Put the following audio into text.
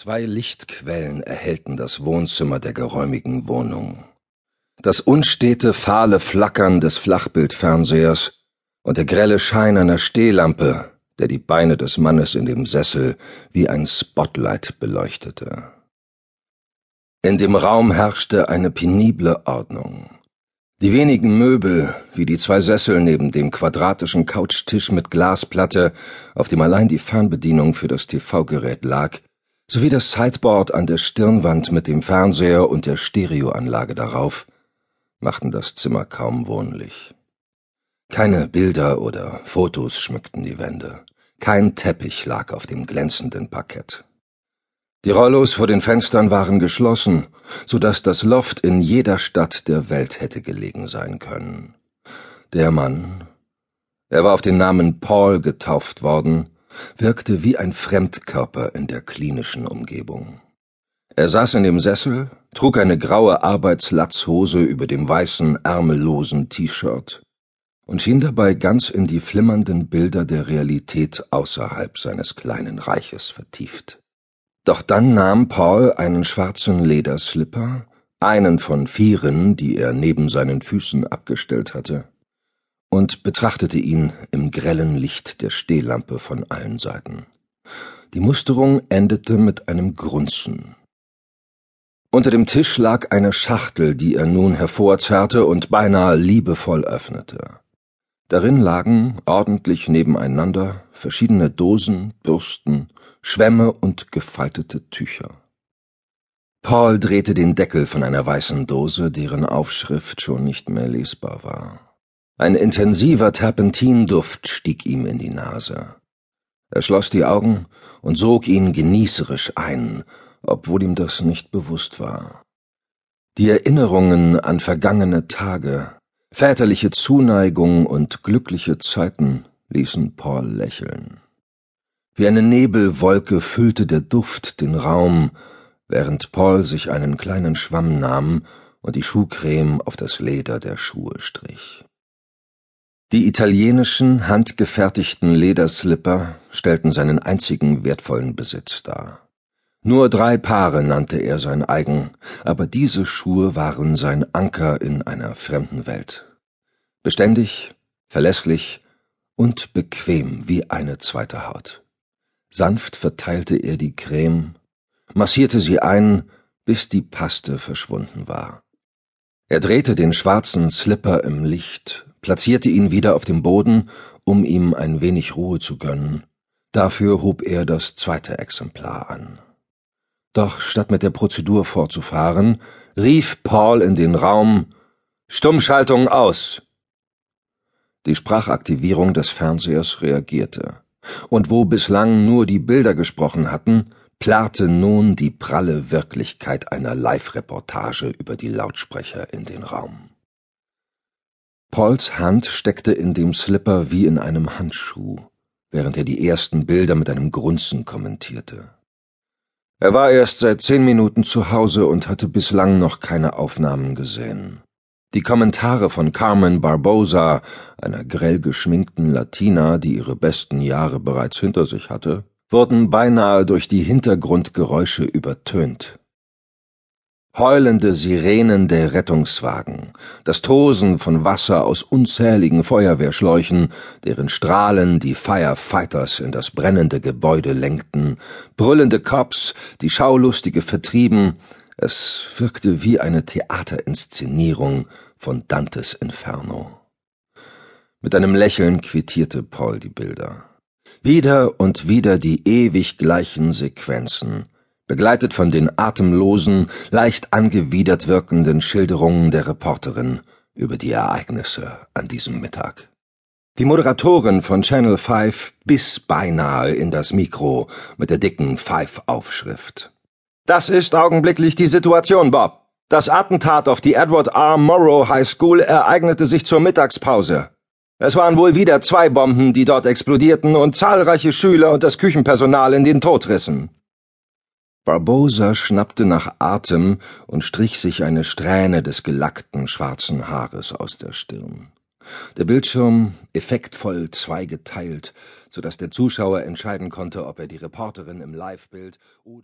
Zwei Lichtquellen erhellten das Wohnzimmer der geräumigen Wohnung. Das unstete, fahle Flackern des Flachbildfernsehers und der grelle Schein einer Stehlampe, der die Beine des Mannes in dem Sessel wie ein Spotlight beleuchtete. In dem Raum herrschte eine penible Ordnung. Die wenigen Möbel, wie die zwei Sessel neben dem quadratischen Couchtisch mit Glasplatte, auf dem allein die Fernbedienung für das TV-Gerät lag, sowie das Sideboard an der Stirnwand mit dem Fernseher und der Stereoanlage darauf, machten das Zimmer kaum wohnlich. Keine Bilder oder Fotos schmückten die Wände, kein Teppich lag auf dem glänzenden Parkett. Die Rollos vor den Fenstern waren geschlossen, so dass das Loft in jeder Stadt der Welt hätte gelegen sein können. Der Mann, er war auf den Namen Paul getauft worden, wirkte wie ein Fremdkörper in der klinischen Umgebung. Er saß in dem Sessel, trug eine graue Arbeitslatzhose über dem weißen, ärmellosen T-Shirt und schien dabei ganz in die flimmernden Bilder der Realität außerhalb seines kleinen Reiches vertieft. Doch dann nahm Paul einen schwarzen Lederslipper, einen von vieren, die er neben seinen Füßen abgestellt hatte, und betrachtete ihn im grellen Licht der Stehlampe von allen Seiten. Die Musterung endete mit einem Grunzen. Unter dem Tisch lag eine Schachtel, die er nun hervorzerrte und beinahe liebevoll öffnete. Darin lagen, ordentlich nebeneinander, verschiedene Dosen, Bürsten, Schwämme und gefaltete Tücher. Paul drehte den Deckel von einer weißen Dose, deren Aufschrift schon nicht mehr lesbar war. Ein intensiver Terpentinduft stieg ihm in die Nase. Er schloss die Augen und sog ihn genießerisch ein, obwohl ihm das nicht bewusst war. Die Erinnerungen an vergangene Tage, väterliche Zuneigung und glückliche Zeiten ließen Paul lächeln. Wie eine Nebelwolke füllte der Duft den Raum, während Paul sich einen kleinen Schwamm nahm und die Schuhcreme auf das Leder der Schuhe strich. Die italienischen, handgefertigten Lederslipper stellten seinen einzigen wertvollen Besitz dar. Nur drei Paare nannte er sein eigen, aber diese Schuhe waren sein Anker in einer fremden Welt. Beständig, verlässlich und bequem wie eine zweite Haut. Sanft verteilte er die Creme, massierte sie ein, bis die Paste verschwunden war. Er drehte den schwarzen Slipper im Licht platzierte ihn wieder auf dem Boden, um ihm ein wenig Ruhe zu gönnen. Dafür hob er das zweite Exemplar an. Doch statt mit der Prozedur fortzufahren, rief Paul in den Raum Stummschaltung aus. Die Sprachaktivierung des Fernsehers reagierte, und wo bislang nur die Bilder gesprochen hatten, plärrte nun die pralle Wirklichkeit einer Live-Reportage über die Lautsprecher in den Raum. Pauls Hand steckte in dem Slipper wie in einem Handschuh, während er die ersten Bilder mit einem Grunzen kommentierte. Er war erst seit zehn Minuten zu Hause und hatte bislang noch keine Aufnahmen gesehen. Die Kommentare von Carmen Barbosa, einer grell geschminkten Latina, die ihre besten Jahre bereits hinter sich hatte, wurden beinahe durch die Hintergrundgeräusche übertönt heulende Sirenen der Rettungswagen, das Tosen von Wasser aus unzähligen Feuerwehrschläuchen, deren Strahlen die Firefighters in das brennende Gebäude lenkten, brüllende Cops, die Schaulustige vertrieben, es wirkte wie eine Theaterinszenierung von Dantes Inferno. Mit einem Lächeln quittierte Paul die Bilder. Wieder und wieder die ewig gleichen Sequenzen, begleitet von den atemlosen, leicht angewidert wirkenden Schilderungen der Reporterin über die Ereignisse an diesem Mittag. Die Moderatorin von Channel 5 biss beinahe in das Mikro mit der dicken Five-Aufschrift. Das ist augenblicklich die Situation, Bob. Das Attentat auf die Edward R. Morrow High School ereignete sich zur Mittagspause. Es waren wohl wieder zwei Bomben, die dort explodierten und zahlreiche Schüler und das Küchenpersonal in den Tod rissen. Barbosa schnappte nach Atem und strich sich eine Strähne des gelackten schwarzen Haares aus der Stirn. Der Bildschirm effektvoll zweigeteilt, so dass der Zuschauer entscheiden konnte, ob er die Reporterin im Livebild oder